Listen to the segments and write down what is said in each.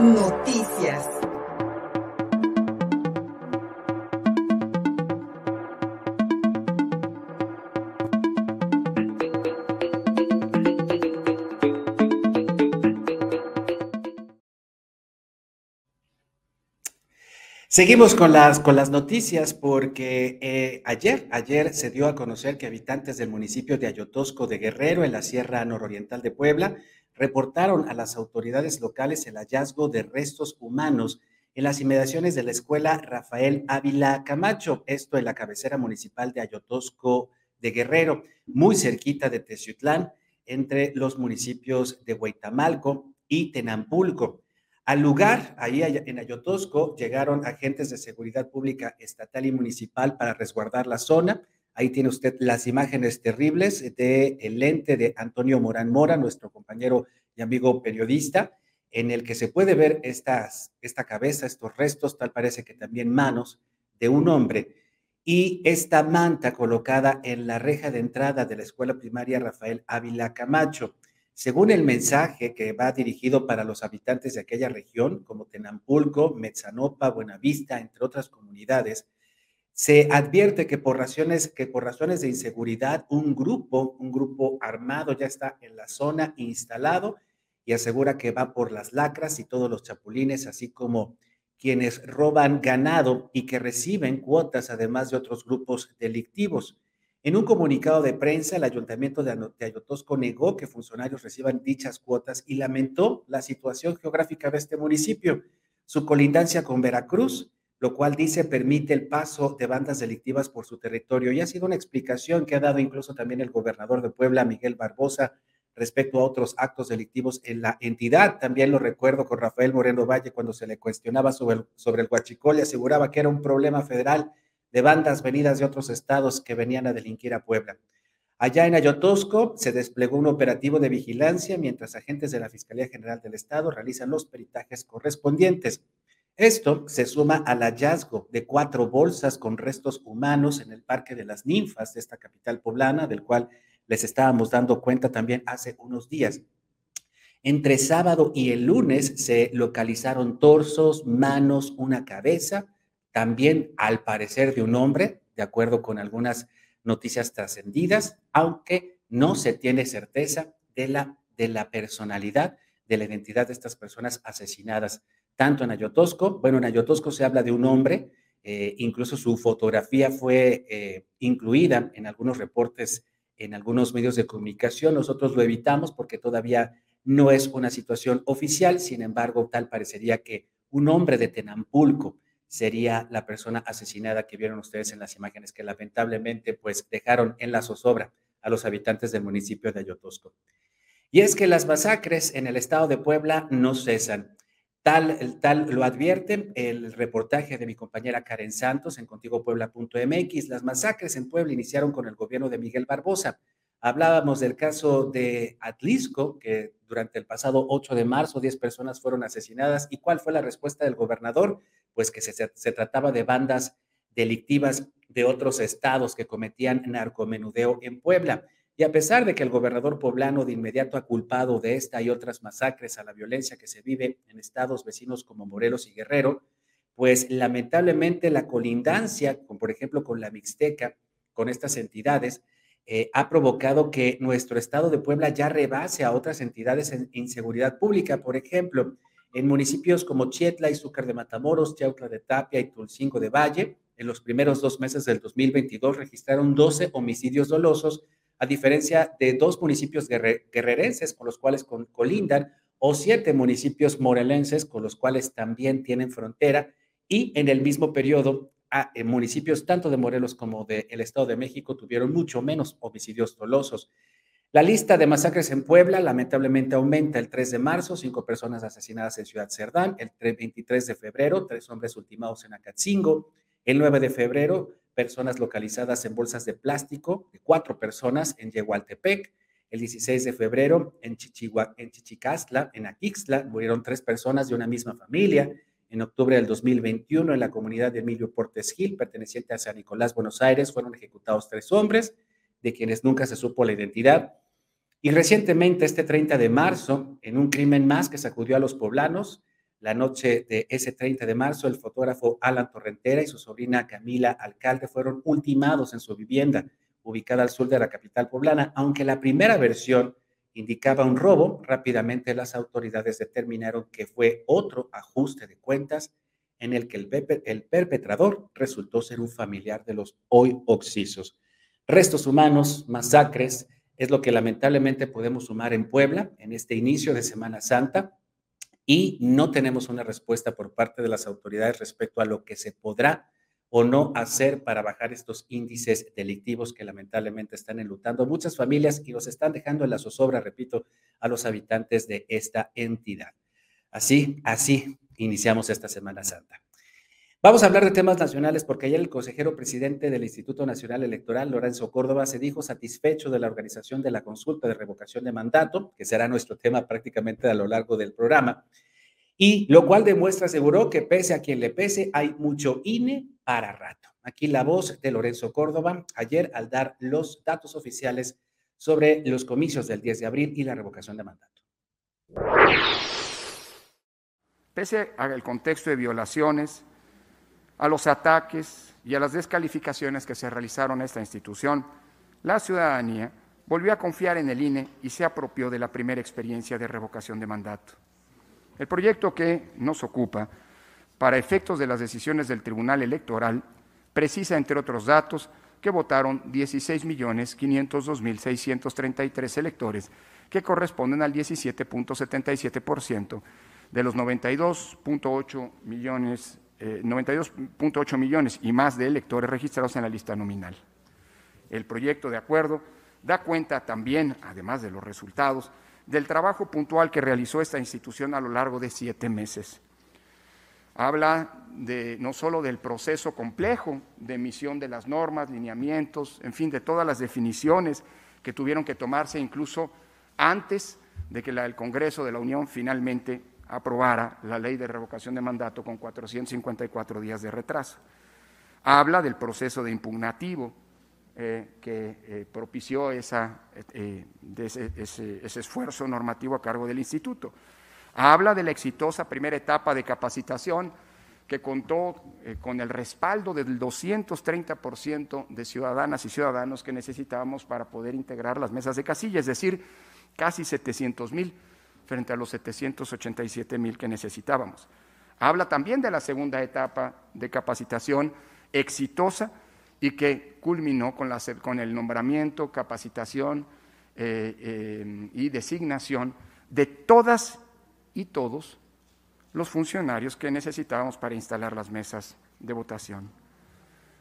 Noticias. Seguimos con las, con las noticias porque eh, ayer, ayer se dio a conocer que habitantes del municipio de Ayotosco de Guerrero, en la Sierra Nororiental de Puebla, reportaron a las autoridades locales el hallazgo de restos humanos en las inmediaciones de la escuela Rafael Ávila Camacho, esto en la cabecera municipal de Ayotosco de Guerrero, muy cerquita de Teciutlán, entre los municipios de Huitamalco y Tenampulco. Al lugar, ahí en Ayotosco, llegaron agentes de seguridad pública estatal y municipal para resguardar la zona. Ahí tiene usted las imágenes terribles del el lente de Antonio Morán Mora, nuestro compañero y amigo periodista, en el que se puede ver estas, esta cabeza, estos restos, tal parece que también manos de un hombre, y esta manta colocada en la reja de entrada de la escuela primaria Rafael Ávila Camacho. Según el mensaje que va dirigido para los habitantes de aquella región, como Tenampulco, Metzanopa, Buenavista, entre otras comunidades, se advierte que por, razones, que por razones de inseguridad un grupo, un grupo armado ya está en la zona instalado y asegura que va por las lacras y todos los chapulines, así como quienes roban ganado y que reciben cuotas, además de otros grupos delictivos. En un comunicado de prensa, el ayuntamiento de Ayotosco negó que funcionarios reciban dichas cuotas y lamentó la situación geográfica de este municipio, su colindancia con Veracruz, lo cual dice permite el paso de bandas delictivas por su territorio. Y ha sido una explicación que ha dado incluso también el gobernador de Puebla, Miguel Barbosa, respecto a otros actos delictivos en la entidad. También lo recuerdo con Rafael Moreno Valle cuando se le cuestionaba sobre el, sobre el y aseguraba que era un problema federal de bandas venidas de otros estados que venían a delinquir a Puebla. Allá en Ayotosco se desplegó un operativo de vigilancia mientras agentes de la Fiscalía General del Estado realizan los peritajes correspondientes. Esto se suma al hallazgo de cuatro bolsas con restos humanos en el Parque de las Ninfas de esta capital poblana, del cual les estábamos dando cuenta también hace unos días. Entre sábado y el lunes se localizaron torsos, manos, una cabeza, también al parecer de un hombre, de acuerdo con algunas noticias trascendidas, aunque no se tiene certeza de la, de la personalidad, de la identidad de estas personas asesinadas, tanto en Ayotosco, bueno, en Ayotosco se habla de un hombre, eh, incluso su fotografía fue eh, incluida en algunos reportes, en algunos medios de comunicación, nosotros lo evitamos porque todavía no es una situación oficial, sin embargo, tal parecería que un hombre de Tenampulco, sería la persona asesinada que vieron ustedes en las imágenes que lamentablemente pues dejaron en la zozobra a los habitantes del municipio de Ayotosco. Y es que las masacres en el estado de Puebla no cesan. Tal, tal lo advierte el reportaje de mi compañera Karen Santos en contigopuebla.mx. Las masacres en Puebla iniciaron con el gobierno de Miguel Barbosa. Hablábamos del caso de Atlisco, que durante el pasado 8 de marzo 10 personas fueron asesinadas. ¿Y cuál fue la respuesta del gobernador? Pues que se, trataba de bandas delictivas de otros estados que cometían narcomenudeo en Puebla. Y a pesar de que el gobernador poblano de inmediato ha culpado de esta y otras masacres a la violencia que se vive en estados vecinos como Morelos y Guerrero, pues lamentablemente la colindancia, con, por ejemplo, con la Mixteca, con estas entidades, eh, ha provocado que nuestro estado de Puebla ya rebase a otras entidades en inseguridad pública. Por ejemplo, en municipios como Chietla y Zúcar de Matamoros, Chautla de Tapia y Tulcingo de Valle, en los primeros dos meses del 2022 registraron 12 homicidios dolosos, a diferencia de dos municipios guerrerenses con los cuales colindan o siete municipios morelenses con los cuales también tienen frontera y en el mismo periodo a, municipios tanto de Morelos como del Estado de México tuvieron mucho menos homicidios dolosos. La lista de masacres en Puebla lamentablemente aumenta. El 3 de marzo, cinco personas asesinadas en Ciudad Cerdán, el 23 de febrero, tres hombres ultimados en Acatzingo, el 9 de febrero, personas localizadas en bolsas de plástico, cuatro personas en Yehualtepec, el 16 de febrero en, en Chichicastla, en Aquixtla, murieron tres personas de una misma familia, en octubre del 2021 en la comunidad de Emilio Portes Gil, perteneciente a San Nicolás, Buenos Aires, fueron ejecutados tres hombres, de quienes nunca se supo la identidad. Y recientemente, este 30 de marzo, en un crimen más que sacudió a los poblanos, La noche de ese 30 de marzo, el fotógrafo Alan Torrentera y su sobrina Camila Alcalde fueron ultimados en su vivienda, ubicada al sur de la capital poblana, aunque la primera versión indicaba un robo, rápidamente las autoridades determinaron que fue otro ajuste de cuentas en el que el, perpetrador resultó ser un familiar de los hoy oxisos. Restos humanos, masacres, es lo que lamentablemente podemos sumar en Puebla en este inicio de Semana Santa y no tenemos una respuesta por parte de las autoridades respecto a lo que se podrá o no hacer para bajar estos índices delictivos que lamentablemente están enlutando muchas familias y los están dejando en la zozobra, repito, a los habitantes de esta entidad. Así, así iniciamos esta Semana Santa. Vamos a hablar de temas nacionales porque ayer el consejero presidente del Instituto Nacional Electoral, Lorenzo Córdoba, se dijo satisfecho de la organización de la consulta de revocación de mandato, que será nuestro tema prácticamente a lo largo del programa, y lo cual demuestra, aseguró, que pese a quien le pese, hay mucho INE para rato. Aquí la voz de Lorenzo Córdoba, ayer al dar los datos oficiales sobre los comicios del 10 de abril y la revocación de mandato. Pese al contexto de violaciones, a los ataques y a las descalificaciones que se realizaron a esta institución, la ciudadanía volvió a confiar en el INE y se apropió de la primera experiencia de revocación de mandato. El proyecto que nos ocupa, para efectos de las decisiones del Tribunal Electoral, precisa, entre otros datos, que votaron 16.502.633 electores, que corresponden al 17.77% de los 92.8 millones 92.8 eh, millones y más de electores registrados en la lista nominal. El proyecto de acuerdo da cuenta también, además de los resultados, del trabajo puntual que realizó esta institución a lo largo de siete meses. Habla de, no solo del proceso complejo de emisión de las normas, lineamientos, en fin, de todas las definiciones que tuvieron que tomarse incluso antes de que la, el Congreso de la Unión finalmente aprobara la ley de revocación de mandato con 454 días de retraso. Habla del proceso de impugnativo eh, que eh, propició esa, eh, ese, esfuerzo normativo a cargo del instituto. Habla de la exitosa primera etapa de capacitación que contó con el respaldo del 230% de ciudadanas y ciudadanos que necesitábamos para poder integrar las mesas de casilla, es decir, casi 700 mil frente a los 787 mil que necesitábamos. Habla también de la segunda etapa de capacitación exitosa y que culminó con, el nombramiento, capacitación eh, eh, y designación de todas y todos los funcionarios que necesitábamos para instalar las mesas de votación.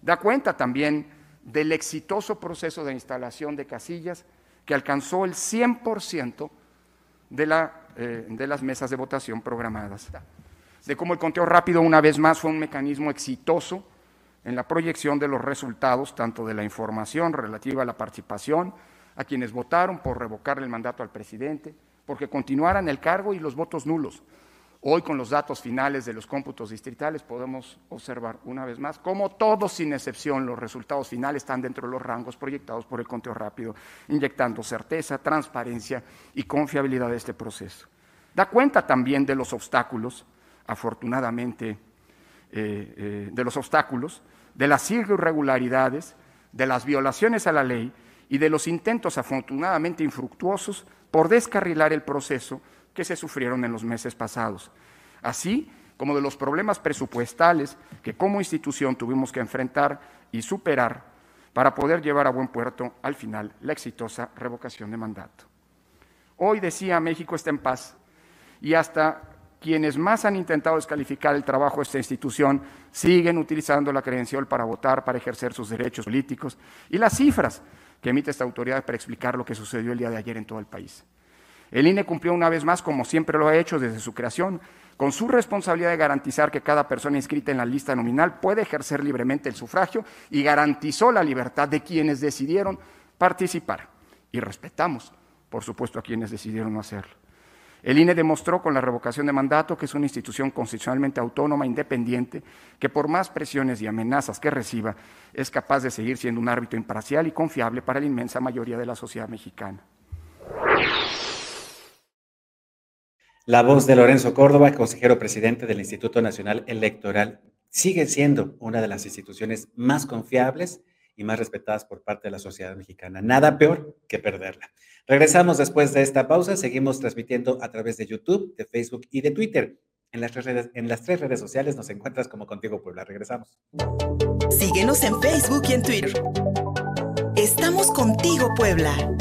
Da cuenta también del exitoso proceso de instalación de casillas que alcanzó el 100% de, la, eh, de las mesas de votación programadas. De cómo el conteo rápido, una vez más, fue un mecanismo exitoso en la proyección de los resultados, tanto de la información relativa a la participación, a quienes votaron por revocarle el mandato al presidente, porque continuaran el cargo y los votos nulos, Hoy con los datos finales de los cómputos distritales podemos observar una vez más cómo todos sin excepción los resultados finales están dentro de los rangos proyectados por el conteo rápido, inyectando certeza, transparencia y confiabilidad de este proceso. Da cuenta también de los obstáculos, afortunadamente, eh, eh, de los obstáculos, de las irregularidades, de las violaciones a la ley y de los intentos afortunadamente infructuosos por descarrilar el proceso que se sufrieron en los meses pasados, así como de los problemas presupuestales que como institución tuvimos que enfrentar y superar para poder llevar a buen puerto al final la exitosa revocación de mandato. Hoy decía México está en paz y hasta quienes más han intentado descalificar el trabajo de esta institución siguen utilizando la credencial para votar, para ejercer sus derechos políticos y las cifras que emite esta autoridad para explicar lo que sucedió el día de ayer en todo el país. El INE cumplió una vez más, como siempre lo ha hecho desde su creación, con su responsabilidad de garantizar que cada persona inscrita en la lista nominal puede ejercer libremente el sufragio y garantizó la libertad de quienes decidieron participar. Y respetamos, por supuesto, a quienes decidieron no hacerlo. El INE demostró con la revocación de mandato que es una institución constitucionalmente autónoma, independiente, que por más presiones y amenazas que reciba, es capaz de seguir siendo un árbitro imparcial y confiable para la inmensa mayoría de la sociedad mexicana. La voz de Lorenzo Córdoba, consejero presidente del Instituto Nacional Electoral, sigue siendo una de las instituciones más confiables y más respetadas por parte de la sociedad mexicana. Nada peor que perderla. Regresamos después de esta pausa. Seguimos transmitiendo a través de YouTube, de Facebook y de Twitter. En las, redes, en las tres redes sociales nos encuentras como Contigo Puebla. Regresamos. Síguenos en Facebook y en Twitter. Estamos contigo, Puebla.